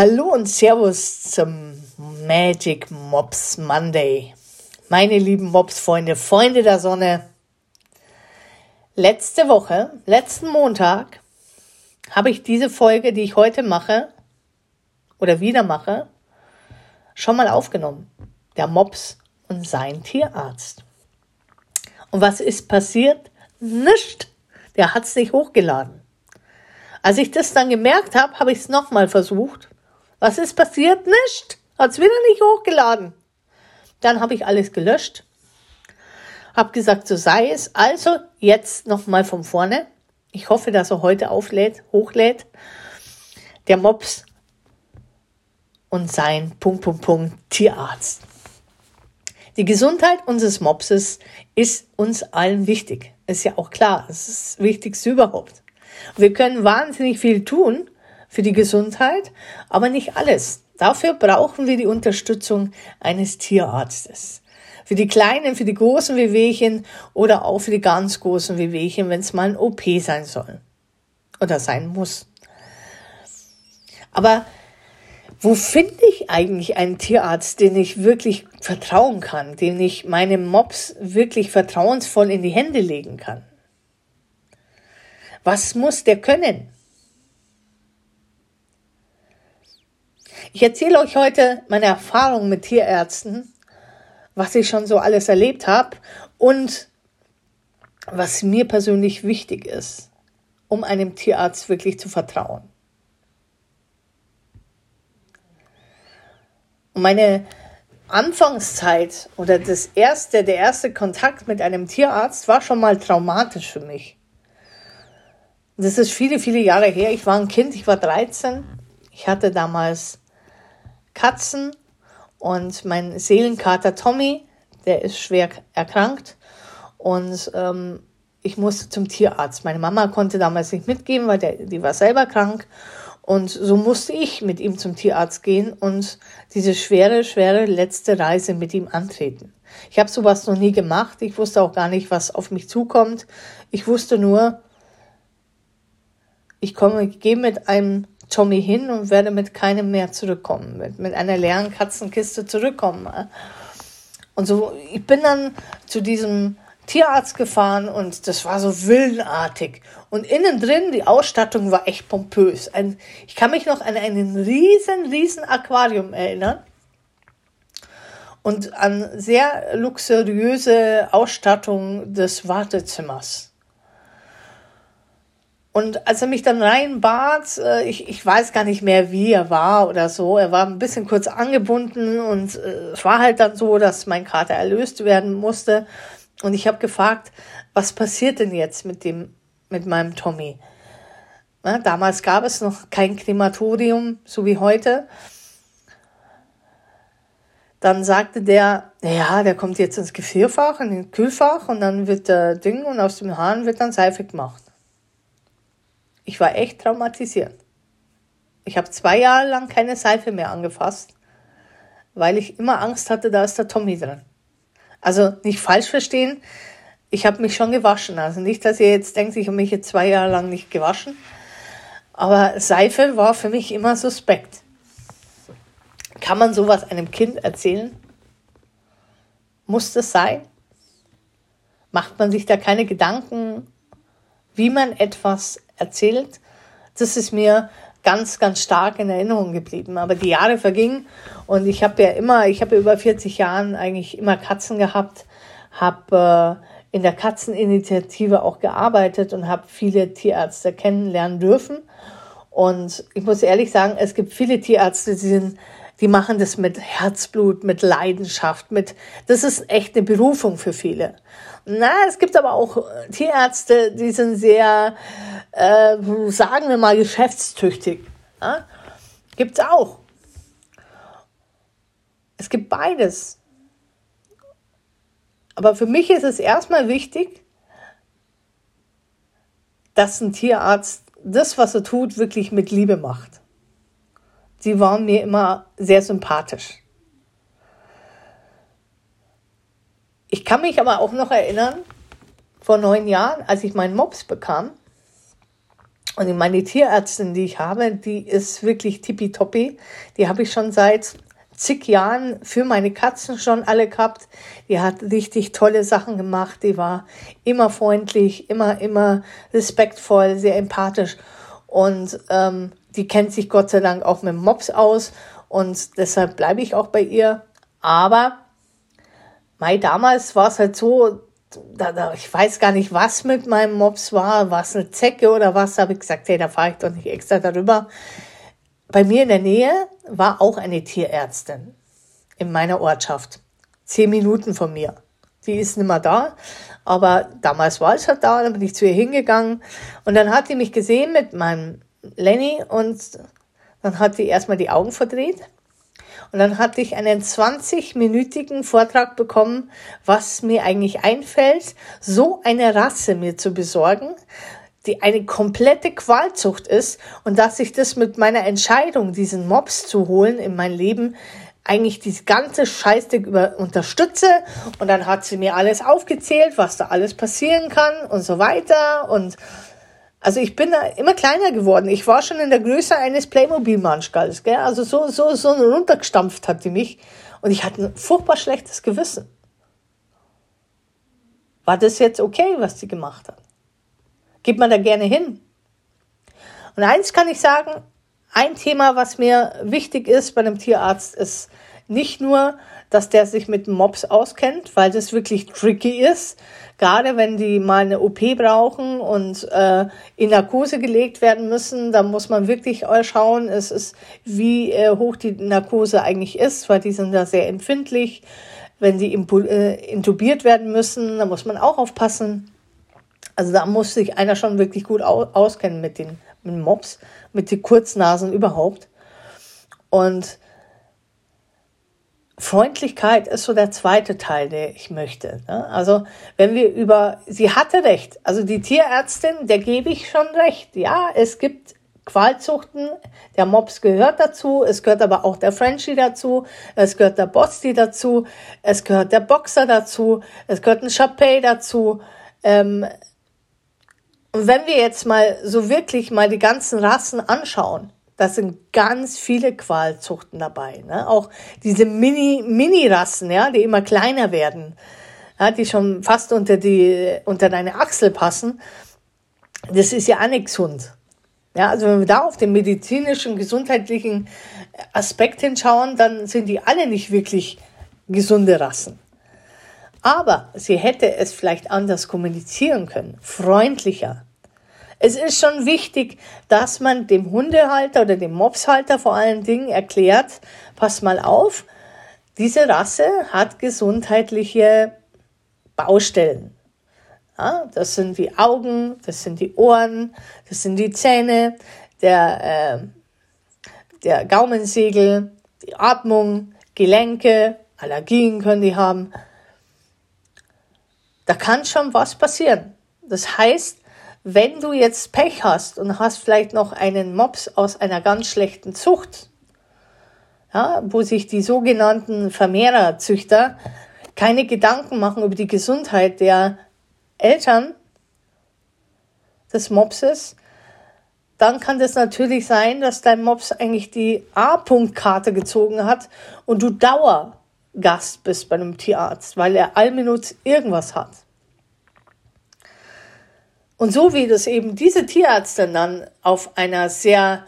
Hallo und Servus zum Magic Mops Monday. Meine lieben Mops-Freunde, Freunde der Sonne. Letzte Woche, letzten Montag, habe ich diese Folge, die ich heute mache oder wieder mache, schon mal aufgenommen. Der Mops und sein Tierarzt. Und was ist passiert? Nicht. Der hat es nicht hochgeladen. Als ich das dann gemerkt habe, habe ich es nochmal versucht was ist passiert? Nicht. Hat's wieder nicht hochgeladen. Dann habe ich alles gelöscht. Hab gesagt, so sei es. Also jetzt nochmal von vorne. Ich hoffe, dass er heute auflädt, hochlädt. Der Mops und sein Punkt, Punkt, Punkt Tierarzt. Die Gesundheit unseres Mopses ist uns allen wichtig. Ist ja auch klar. Das ist das Wichtigste überhaupt. Wir können wahnsinnig viel tun, für die Gesundheit, aber nicht alles. Dafür brauchen wir die Unterstützung eines Tierarztes. Für die kleinen, für die großen Wehwehchen oder auch für die ganz großen Wehwehchen, wenn es mal ein OP sein soll oder sein muss. Aber wo finde ich eigentlich einen Tierarzt, den ich wirklich vertrauen kann, den ich meinem Mops wirklich vertrauensvoll in die Hände legen kann? Was muss der können? Ich erzähle euch heute meine Erfahrungen mit Tierärzten, was ich schon so alles erlebt habe und was mir persönlich wichtig ist, um einem Tierarzt wirklich zu vertrauen. Meine Anfangszeit oder das erste, der erste Kontakt mit einem Tierarzt war schon mal traumatisch für mich. Das ist viele, viele Jahre her. Ich war ein Kind, ich war 13. Ich hatte damals Katzen und mein Seelenkater Tommy, der ist schwer erkrankt und ähm, ich musste zum Tierarzt. Meine Mama konnte damals nicht mitgehen, weil der, die war selber krank und so musste ich mit ihm zum Tierarzt gehen und diese schwere, schwere letzte Reise mit ihm antreten. Ich habe sowas noch nie gemacht. Ich wusste auch gar nicht, was auf mich zukommt. Ich wusste nur, ich komme, ich gehe mit einem Tommy hin und werde mit keinem mehr zurückkommen, mit, mit einer leeren Katzenkiste zurückkommen. Und so, ich bin dann zu diesem Tierarzt gefahren und das war so willenartig. Und innen drin, die Ausstattung war echt pompös. Ein, ich kann mich noch an einen riesen, riesen Aquarium erinnern. Und an sehr luxuriöse Ausstattung des Wartezimmers. Und als er mich dann reinbat, äh, ich, ich weiß gar nicht mehr, wie er war oder so, er war ein bisschen kurz angebunden und äh, es war halt dann so, dass mein Kater erlöst werden musste. Und ich habe gefragt, was passiert denn jetzt mit dem, mit meinem Tommy? Na, damals gab es noch kein Krematorium, so wie heute. Dann sagte der, ja, der kommt jetzt ins Gefrierfach, in den Kühlfach und dann wird der Ding und aus dem Hahn wird dann Seife gemacht. Ich war echt traumatisiert. Ich habe zwei Jahre lang keine Seife mehr angefasst, weil ich immer Angst hatte, da ist der Tommy drin. Also nicht falsch verstehen, ich habe mich schon gewaschen. Also nicht, dass ihr jetzt denkt, ich habe mich jetzt zwei Jahre lang nicht gewaschen. Aber Seife war für mich immer suspekt. Kann man sowas einem Kind erzählen? Muss das sein? Macht man sich da keine Gedanken, wie man etwas erzählt. Das ist mir ganz, ganz stark in Erinnerung geblieben. Aber die Jahre vergingen und ich habe ja immer, ich habe über 40 Jahren eigentlich immer Katzen gehabt, habe äh, in der Katzeninitiative auch gearbeitet und habe viele Tierärzte kennenlernen dürfen. Und ich muss ehrlich sagen, es gibt viele Tierärzte, die sind die machen das mit Herzblut, mit Leidenschaft, mit, das ist echt eine Berufung für viele. Na, es gibt aber auch Tierärzte, die sind sehr, äh, sagen wir mal, geschäftstüchtig. Ja? Gibt's auch. Es gibt beides. Aber für mich ist es erstmal wichtig, dass ein Tierarzt das, was er tut, wirklich mit Liebe macht. Sie waren mir immer sehr sympathisch. Ich kann mich aber auch noch erinnern, vor neun Jahren, als ich meinen Mops bekam Und meine Tierärztin, die ich habe, die ist wirklich tippitoppi. Die habe ich schon seit zig Jahren für meine Katzen schon alle gehabt. Die hat richtig tolle Sachen gemacht. Die war immer freundlich, immer, immer respektvoll, sehr empathisch. Und ähm, die kennt sich Gott sei Dank auch mit Mops aus. Und deshalb bleibe ich auch bei ihr. Aber Mai, damals war es halt so, da, da, ich weiß gar nicht, was mit meinem Mops war, was eine Zecke oder was, habe ich gesagt, hey, da fahre ich doch nicht extra darüber. Bei mir in der Nähe war auch eine Tierärztin in meiner Ortschaft. Zehn Minuten von mir. Die ist nicht mehr da, aber damals war es halt da, dann bin ich zu ihr hingegangen und dann hat die mich gesehen mit meinem Lenny und dann hat die erstmal die Augen verdreht. Und dann hatte ich einen 20-minütigen Vortrag bekommen, was mir eigentlich einfällt, so eine Rasse mir zu besorgen, die eine komplette Qualzucht ist und dass ich das mit meiner Entscheidung, diesen Mops zu holen in mein Leben, eigentlich dieses ganze Scheißding über unterstütze. Und dann hat sie mir alles aufgezählt, was da alles passieren kann und so weiter. Und also ich bin da immer kleiner geworden. Ich war schon in der Größe eines Playmobil-Manschgalls? Also so, so, so runtergestampft hat die mich. Und ich hatte ein furchtbar schlechtes Gewissen. War das jetzt okay, was sie gemacht hat? Geht man da gerne hin? Und eins kann ich sagen, ein Thema, was mir wichtig ist bei einem Tierarzt, ist nicht nur, dass der sich mit Mops auskennt, weil das wirklich tricky ist, gerade wenn die mal eine OP brauchen und äh, in Narkose gelegt werden müssen, dann muss man wirklich schauen, es ist, wie äh, hoch die Narkose eigentlich ist, weil die sind da sehr empfindlich. Wenn die äh, intubiert werden müssen, dann muss man auch aufpassen. Also da muss sich einer schon wirklich gut auskennen mit den, mit Mops, mit den Kurznasen überhaupt. Und Freundlichkeit ist so der zweite Teil, der ich möchte. Ne? Also wenn wir über, sie hatte recht, also die Tierärztin, der gebe ich schon recht. Ja, es gibt Qualzuchten, der Mops gehört dazu, es gehört aber auch der Frenchie dazu, es gehört der Bosti dazu, es gehört der Boxer dazu, es gehört ein Chapey dazu. Ähm, und wenn wir jetzt mal so wirklich mal die ganzen Rassen anschauen, da sind ganz viele Qualzuchten dabei. Ne? Auch diese Mini, Mini-Rassen, ja, die immer kleiner werden, ja, die schon fast unter die, unter deine Achsel passen. Das ist ja auch nicht gesund. Ja, also wenn wir da auf den medizinischen, gesundheitlichen Aspekt hinschauen, dann sind die alle nicht wirklich gesunde Rassen. Aber sie hätte es vielleicht anders kommunizieren können, freundlicher, es ist schon wichtig, dass man dem Hundehalter oder dem Mopshalter vor allen Dingen erklärt, pass mal auf, diese Rasse hat gesundheitliche Baustellen. Ja, das sind die Augen, das sind die Ohren, das sind die Zähne, der, äh, der Gaumensegel, die Atmung, Gelenke, Allergien können die haben. Da kann schon was passieren. Das heißt, wenn du jetzt Pech hast und hast vielleicht noch einen Mops aus einer ganz schlechten Zucht, ja, wo sich die sogenannten Vermehrerzüchter keine Gedanken machen über die Gesundheit der Eltern des Mopses, dann kann das natürlich sein, dass dein Mops eigentlich die A-Punkt-Karte gezogen hat und du Dauergast bist bei einem Tierarzt, weil er allminut irgendwas hat. Und so wie das eben diese Tierärztin dann auf einer sehr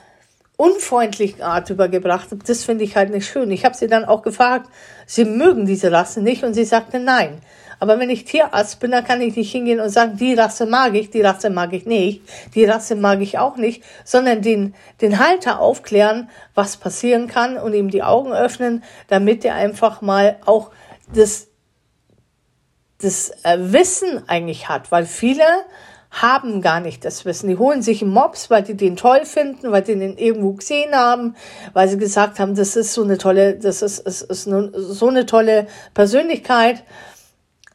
unfreundlichen Art übergebracht hat, das finde ich halt nicht schön. Ich habe sie dann auch gefragt, sie mögen diese Rasse nicht und sie sagte nein. Aber wenn ich Tierarzt bin, dann kann ich nicht hingehen und sagen, die Rasse mag ich, die Rasse mag ich nicht, die Rasse mag ich auch nicht, sondern den, den Halter aufklären, was passieren kann und ihm die Augen öffnen, damit er einfach mal auch das, das äh, Wissen eigentlich hat, weil viele haben gar nicht das Wissen. Die holen sich Mops, weil die den toll finden, weil die den irgendwo gesehen haben, weil sie gesagt haben, das ist so eine tolle, das ist, ist, ist so eine tolle Persönlichkeit.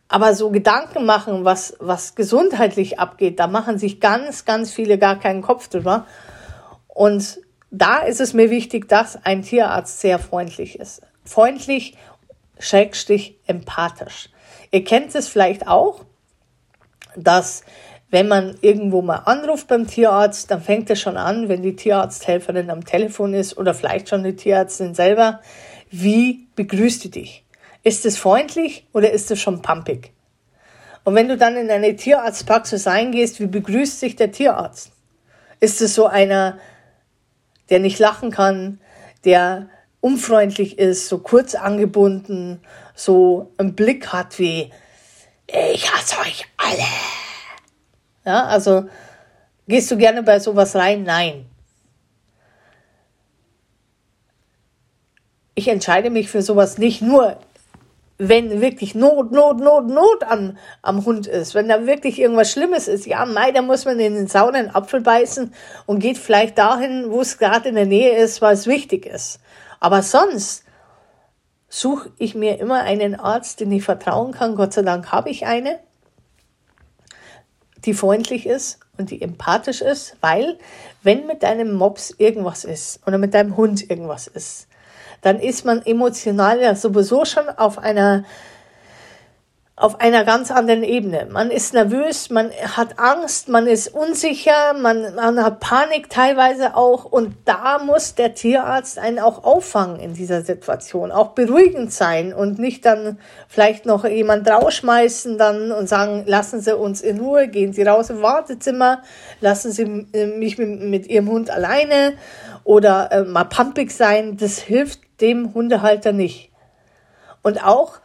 Aber so Gedanken machen, was, was gesundheitlich abgeht, da machen sich ganz, ganz viele gar keinen Kopf drüber. Und da ist es mir wichtig, dass ein Tierarzt sehr freundlich ist. Freundlich, schrägstich, empathisch. Ihr kennt es vielleicht auch, dass wenn man irgendwo mal anruft beim Tierarzt, dann fängt es schon an, wenn die Tierarzthelferin am Telefon ist oder vielleicht schon die Tierärztin selber. Wie begrüßt die dich? Ist es freundlich oder ist es schon pumpig? Und wenn du dann in eine Tierarztpraxis eingehst, wie begrüßt sich der Tierarzt? Ist es so einer, der nicht lachen kann, der unfreundlich ist, so kurz angebunden, so einen Blick hat wie, ich hasse euch alle. Ja, also gehst du gerne bei sowas rein? Nein. Ich entscheide mich für sowas nicht nur, wenn wirklich Not, Not, Not, Not am, am Hund ist, wenn da wirklich irgendwas Schlimmes ist, ja, mei, da muss man in den sauren Apfel beißen und geht vielleicht dahin, wo es gerade in der Nähe ist, weil es wichtig ist. Aber sonst suche ich mir immer einen Arzt, den ich vertrauen kann. Gott sei Dank habe ich eine die freundlich ist und die empathisch ist, weil wenn mit deinem Mops irgendwas ist oder mit deinem Hund irgendwas ist, dann ist man emotional ja sowieso schon auf einer auf einer ganz anderen Ebene. Man ist nervös, man hat Angst, man ist unsicher, man, man hat Panik teilweise auch und da muss der Tierarzt einen auch auffangen in dieser Situation, auch beruhigend sein und nicht dann vielleicht noch jemand rausschmeißen dann und sagen, lassen Sie uns in Ruhe, gehen Sie raus im Wartezimmer, lassen Sie mich mit, mit Ihrem Hund alleine oder äh, mal pumpig sein, das hilft dem Hundehalter nicht. Und auch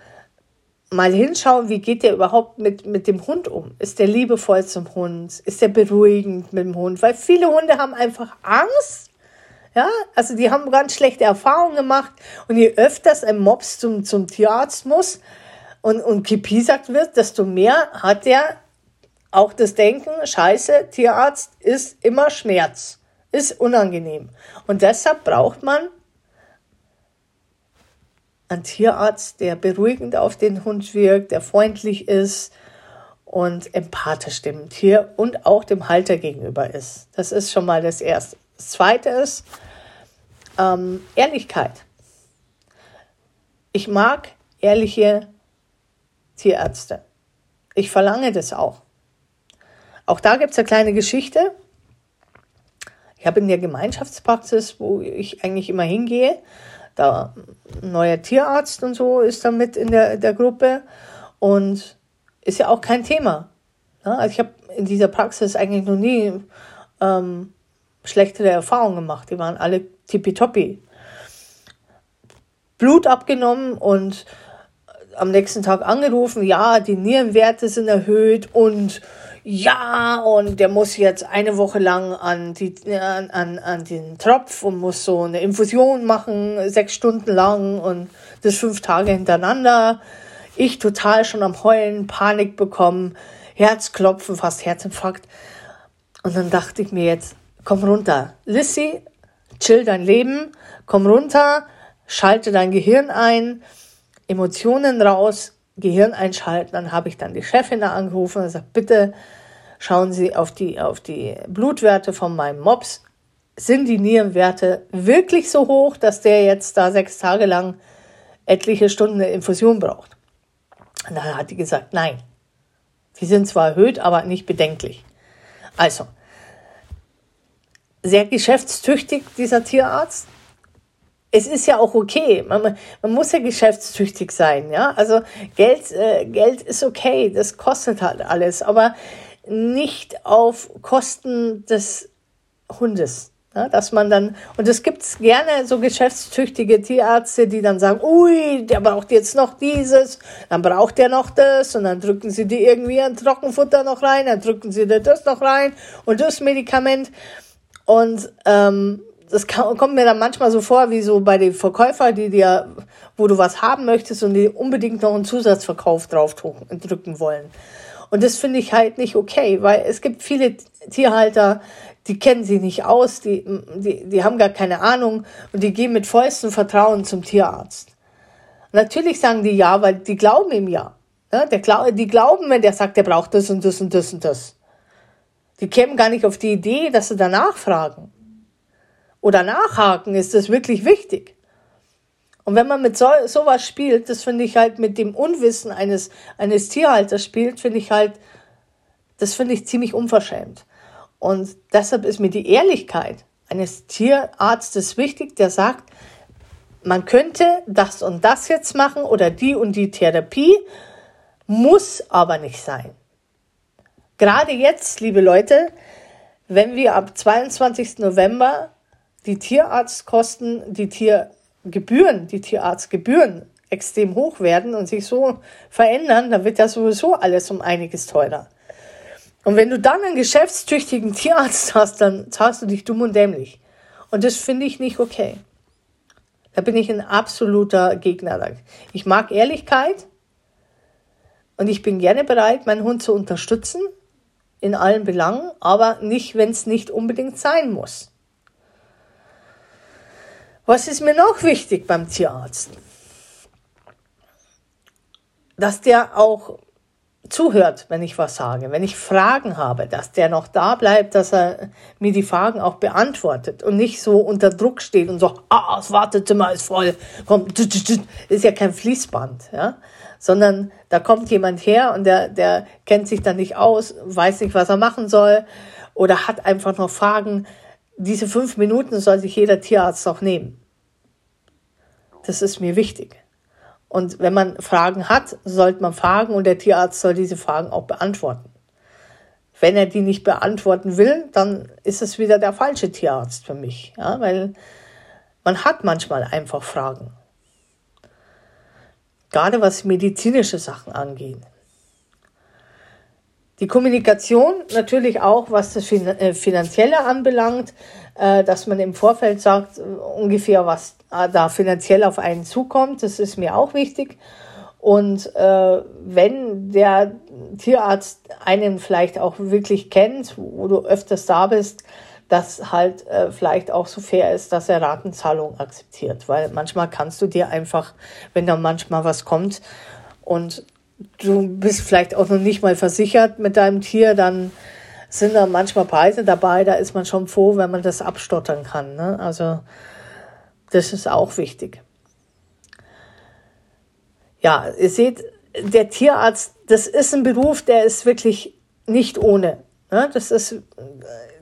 mal hinschauen, wie geht der überhaupt mit, mit dem Hund um? Ist der liebevoll zum Hund? Ist der beruhigend mit dem Hund? Weil viele Hunde haben einfach Angst. Ja, also die haben ganz schlechte Erfahrungen gemacht. Und je öfters ein Mops zum, zum Tierarzt muss und, und gepiesackt wird, desto mehr hat er auch das Denken, scheiße, Tierarzt ist immer Schmerz, ist unangenehm. Und deshalb braucht man ein Tierarzt, der beruhigend auf den Hund wirkt, der freundlich ist und empathisch dem Tier und auch dem Halter gegenüber ist. Das ist schon mal das Erste. Das Zweite ist ähm, Ehrlichkeit. Ich mag ehrliche Tierärzte. Ich verlange das auch. Auch da gibt es eine kleine Geschichte. Ich habe in der Gemeinschaftspraxis, wo ich eigentlich immer hingehe, da ein neuer Tierarzt und so ist da mit in der, der Gruppe und ist ja auch kein Thema. Ja, also ich habe in dieser Praxis eigentlich noch nie ähm, schlechtere Erfahrungen gemacht. Die waren alle tippitoppi. Blut abgenommen und am nächsten Tag angerufen, ja, die Nierenwerte sind erhöht und ja, und der muss jetzt eine Woche lang an, die, an, an, an den Tropf und muss so eine Infusion machen, sechs Stunden lang und das fünf Tage hintereinander. Ich total schon am Heulen, Panik bekommen, Herzklopfen, fast Herzinfarkt. Und dann dachte ich mir jetzt, komm runter. Lissy, chill dein Leben, komm runter, schalte dein Gehirn ein, Emotionen raus, Gehirn einschalten. Dann habe ich dann die Chefin da angerufen und gesagt, bitte schauen Sie auf die, auf die Blutwerte von meinem Mops. Sind die Nierenwerte wirklich so hoch, dass der jetzt da sechs Tage lang etliche Stunden eine Infusion braucht? Und dann hat die gesagt, nein. Die sind zwar erhöht, aber nicht bedenklich. Also, sehr geschäftstüchtig, dieser Tierarzt es ist ja auch okay. Man, man muss ja geschäftstüchtig sein, ja. Also Geld, äh, Geld ist okay, das kostet halt alles, aber nicht auf Kosten des Hundes. Ja, dass man dann, und es gibt gerne so geschäftstüchtige Tierärzte, die dann sagen, ui, der braucht jetzt noch dieses, dann braucht der noch das, und dann drücken sie dir irgendwie ein Trockenfutter noch rein, dann drücken sie dir das noch rein und das Medikament. Und ähm, das kommt mir dann manchmal so vor, wie so bei den Verkäufern, die dir, wo du was haben möchtest und die unbedingt noch einen Zusatzverkauf drauf drücken wollen. Und das finde ich halt nicht okay, weil es gibt viele Tierhalter, die kennen sie nicht aus, die, die, die haben gar keine Ahnung und die gehen mit vollstem Vertrauen zum Tierarzt. Natürlich sagen die ja, weil die glauben ihm ja. ja der, die glauben, wenn der sagt, der braucht das und das und das und das. Die kämen gar nicht auf die Idee, dass sie danach fragen oder nachhaken, ist das wirklich wichtig. Und wenn man mit so, sowas spielt, das finde ich halt mit dem Unwissen eines, eines Tierhalters spielt, finde ich halt, das finde ich ziemlich unverschämt. Und deshalb ist mir die Ehrlichkeit eines Tierarztes wichtig, der sagt, man könnte das und das jetzt machen oder die und die Therapie, muss aber nicht sein. Gerade jetzt, liebe Leute, wenn wir ab 22. November die Tierarztkosten, die Tiergebühren, die Tierarztgebühren extrem hoch werden und sich so verändern, dann wird ja sowieso alles um einiges teurer. Und wenn du dann einen geschäftstüchtigen Tierarzt hast, dann zahlst du dich dumm und dämlich. Und das finde ich nicht okay. Da bin ich ein absoluter Gegner. Ich mag Ehrlichkeit und ich bin gerne bereit, meinen Hund zu unterstützen in allen Belangen, aber nicht, wenn es nicht unbedingt sein muss. Was ist mir noch wichtig beim Tierarzt? Dass der auch zuhört, wenn ich was sage, wenn ich Fragen habe, dass der noch da bleibt, dass er mir die Fragen auch beantwortet und nicht so unter Druck steht und so, ah, das Wartezimmer ist voll, komm, ist ja kein Fließband, ja, sondern da kommt jemand her und der, der kennt sich dann nicht aus, weiß nicht, was er machen soll oder hat einfach noch Fragen. Diese fünf Minuten soll sich jeder Tierarzt auch nehmen. Das ist mir wichtig. Und wenn man Fragen hat, sollte man fragen und der Tierarzt soll diese Fragen auch beantworten. Wenn er die nicht beantworten will, dann ist es wieder der falsche Tierarzt für mich, ja, weil man hat manchmal einfach Fragen. Gerade was medizinische Sachen angeht. Die Kommunikation natürlich auch, was das äh, Finanzielle anbelangt, äh, dass man im Vorfeld sagt, äh, ungefähr, was da finanziell auf einen zukommt. Das ist mir auch wichtig. Und äh, wenn der Tierarzt einen vielleicht auch wirklich kennt, wo du öfters da bist, dass halt äh, vielleicht auch so fair ist, dass er Ratenzahlung akzeptiert. Weil manchmal kannst du dir einfach, wenn da manchmal was kommt und du bist vielleicht auch noch nicht mal versichert mit deinem Tier, dann sind da manchmal Preise dabei, da ist man schon froh, wenn man das abstottern kann. Ne? Also das ist auch wichtig. Ja, ihr seht, der Tierarzt, das ist ein Beruf, der ist wirklich nicht ohne. Ne? Das ist,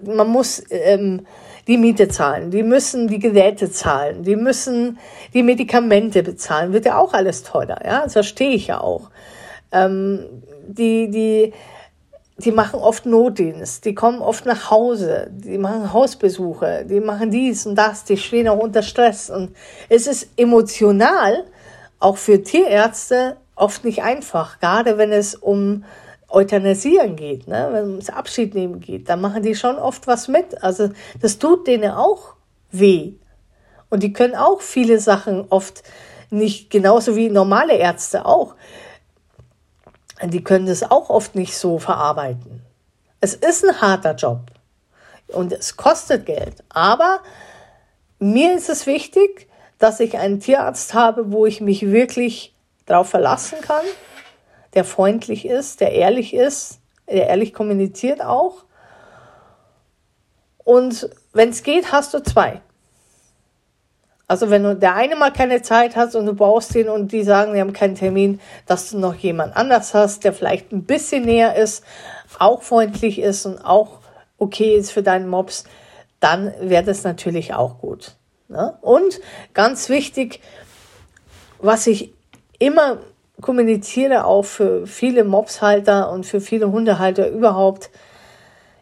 man muss ähm, die Miete zahlen, die müssen die Geräte zahlen, die müssen die Medikamente bezahlen, wird ja auch alles teurer. Ja, das verstehe ich ja auch. Ähm, die, die, die machen oft Notdienst, die kommen oft nach Hause, die machen Hausbesuche, die machen dies und das, die stehen auch unter Stress. Und es ist emotional, auch für Tierärzte, oft nicht einfach, gerade wenn es um Euthanasieren geht, ne? wenn es Abschied nehmen geht, dann machen die schon oft was mit. Also das tut denen auch weh. Und die können auch viele Sachen oft nicht, genauso wie normale Ärzte auch die können das auch oft nicht so verarbeiten. Es ist ein harter Job und es kostet Geld. Aber mir ist es wichtig, dass ich einen Tierarzt habe, wo ich mich wirklich darauf verlassen kann, der freundlich ist, der ehrlich ist, der ehrlich kommuniziert auch. Und wenn es geht, hast du zwei. Also wenn du der eine mal keine Zeit hast und du brauchst den und die sagen, die haben keinen Termin, dass du noch jemand anders hast, der vielleicht ein bisschen näher ist, auch freundlich ist und auch okay ist für deinen Mops, dann wäre das natürlich auch gut. Ne? Und ganz wichtig, was ich immer kommuniziere, auch für viele Mopshalter und für viele Hundehalter überhaupt,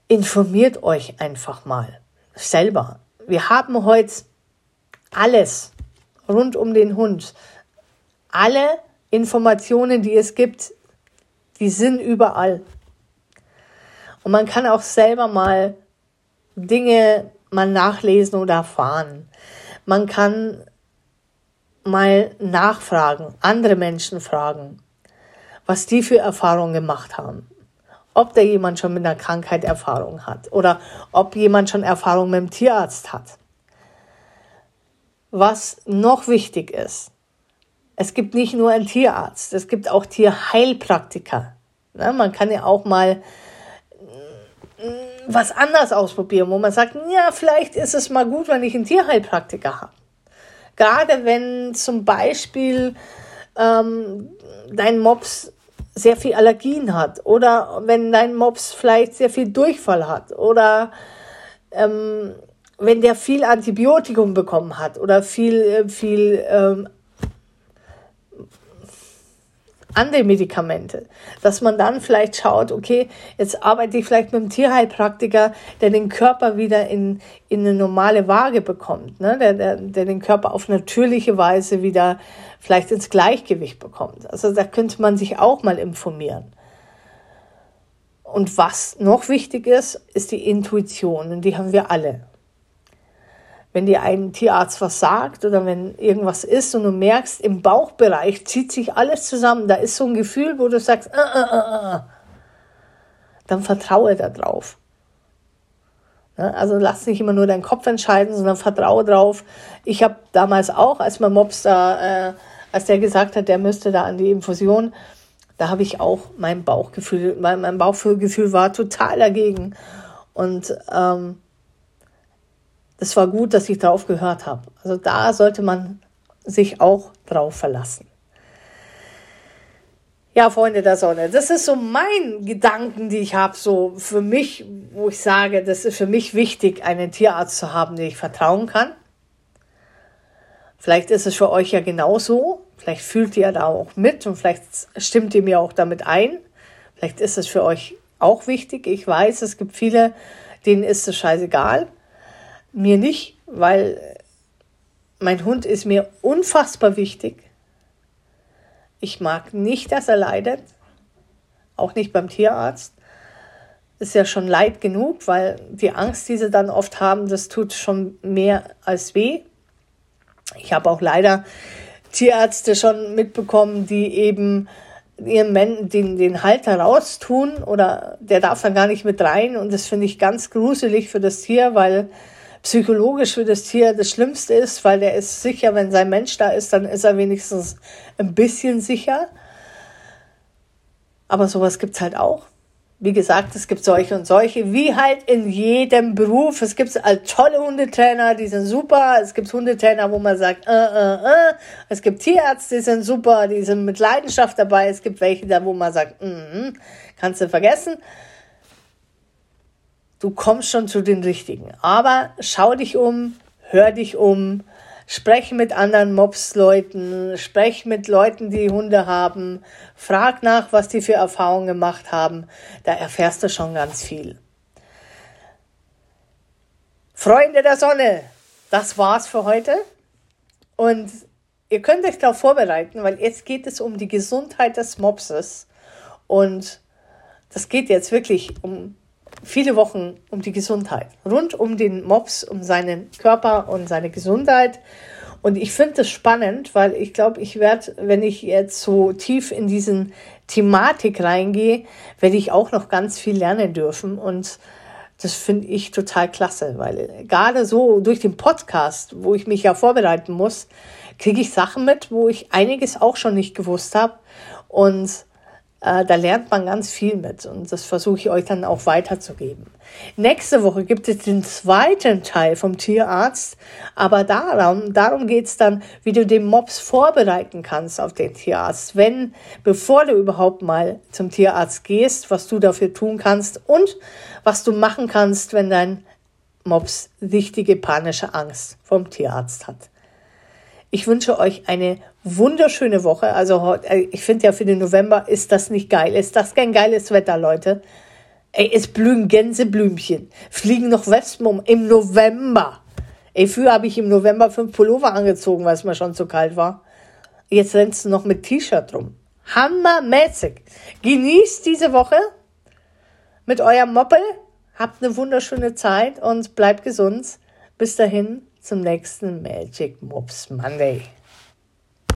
informiert euch einfach mal selber. Wir haben heute alles rund um den Hund, alle Informationen, die es gibt, die sind überall. Und man kann auch selber mal Dinge mal nachlesen oder erfahren. Man kann mal nachfragen, andere Menschen fragen, was die für Erfahrungen gemacht haben. Ob da jemand schon mit einer Krankheit Erfahrung hat oder ob jemand schon Erfahrung mit dem Tierarzt hat was noch wichtig ist. Es gibt nicht nur einen Tierarzt, es gibt auch Tierheilpraktiker. Ja, man kann ja auch mal mm, was anders ausprobieren, wo man sagt, ja, vielleicht ist es mal gut, wenn ich einen Tierheilpraktiker habe. Gerade wenn zum Beispiel ähm, dein Mops sehr viel Allergien hat oder wenn dein Mops vielleicht sehr viel Durchfall hat oder ähm, wenn der viel Antibiotikum bekommen hat oder viel, äh, viel ähm, andere Medikamente, dass man dann vielleicht schaut, okay, jetzt arbeite ich vielleicht mit einem Tierheilpraktiker, der den Körper wieder in, in eine normale Waage bekommt, ne? der, der, der den Körper auf natürliche Weise wieder vielleicht ins Gleichgewicht bekommt. Also da könnte man sich auch mal informieren. Und was noch wichtig ist, ist die Intuition und die haben wir alle wenn dir ein Tierarzt was sagt oder wenn irgendwas ist und du merkst, im Bauchbereich zieht sich alles zusammen, da ist so ein Gefühl, wo du sagst, äh, äh, äh, äh dann vertraue darauf. Ja, also lass nicht immer nur deinen Kopf entscheiden, sondern vertraue drauf. Ich habe damals auch, als mein Mops da, äh, als der gesagt hat, der müsste da an die Infusion, da habe ich auch mein Bauchgefühl, mein, mein Bauchgefühl war total dagegen. Und ähm, das war gut, dass ich darauf gehört habe. Also da sollte man sich auch drauf verlassen. Ja, Freunde der Sonne, das ist so mein Gedanken, die ich habe, so für mich, wo ich sage, das ist für mich wichtig, einen Tierarzt zu haben, den ich vertrauen kann. Vielleicht ist es für euch ja genauso. Vielleicht fühlt ihr da auch mit und vielleicht stimmt ihr mir auch damit ein. Vielleicht ist es für euch auch wichtig. Ich weiß, es gibt viele, denen ist es scheißegal. Mir nicht, weil mein Hund ist mir unfassbar wichtig. Ich mag nicht, dass er leidet, auch nicht beim Tierarzt. Ist ja schon leid genug, weil die Angst, die sie dann oft haben, das tut schon mehr als weh. Ich habe auch leider Tierärzte schon mitbekommen, die eben ihren Men den, den Halter raustun oder der darf dann gar nicht mit rein und das finde ich ganz gruselig für das Tier, weil psychologisch für das Tier das Schlimmste ist, weil der ist sicher, wenn sein Mensch da ist, dann ist er wenigstens ein bisschen sicher. Aber sowas gibt es halt auch. Wie gesagt, es gibt solche und solche, wie halt in jedem Beruf. Es gibt halt tolle Hundetrainer, die sind super. Es gibt Hundetrainer, wo man sagt, äh, äh, äh. Es gibt Tierärzte, die sind super, die sind mit Leidenschaft dabei. Es gibt welche da, wo man sagt, mm, mm kannst du vergessen du kommst schon zu den richtigen. Aber schau dich um, hör dich um, sprech mit anderen Mobs-Leuten, sprech mit Leuten, die Hunde haben, frag nach, was die für Erfahrungen gemacht haben. Da erfährst du schon ganz viel. Freunde der Sonne, das war's für heute. Und ihr könnt euch darauf vorbereiten, weil jetzt geht es um die Gesundheit des Mopses. Und das geht jetzt wirklich um viele Wochen um die Gesundheit, rund um den Mops, um seinen Körper und seine Gesundheit. Und ich finde das spannend, weil ich glaube, ich werde, wenn ich jetzt so tief in diesen Thematik reingehe, werde ich auch noch ganz viel lernen dürfen. Und das finde ich total klasse, weil gerade so durch den Podcast, wo ich mich ja vorbereiten muss, kriege ich Sachen mit, wo ich einiges auch schon nicht gewusst habe. Und äh, da lernt man ganz viel mit und das versuche ich euch dann auch weiterzugeben. Nächste Woche gibt es den zweiten Teil vom Tierarzt, aber darum, darum geht es dann, wie du den Mops vorbereiten kannst auf den Tierarzt, wenn, bevor du überhaupt mal zum Tierarzt gehst, was du dafür tun kannst und was du machen kannst, wenn dein Mops richtige panische Angst vom Tierarzt hat. Ich wünsche euch eine wunderschöne Woche. Also äh, ich finde ja für den November ist das nicht geil. Ist das kein geiles Wetter, Leute? Ey, es blühen Gänseblümchen, fliegen noch Wespen um im November. Ey, früher habe ich im November fünf Pullover angezogen, weil es mir schon zu kalt war. Jetzt rennst du noch mit T-Shirt rum. Hammermäßig. Genießt diese Woche mit eurem Moppel. Habt eine wunderschöne Zeit und bleibt gesund. Bis dahin zum nächsten Magic Mops Monday.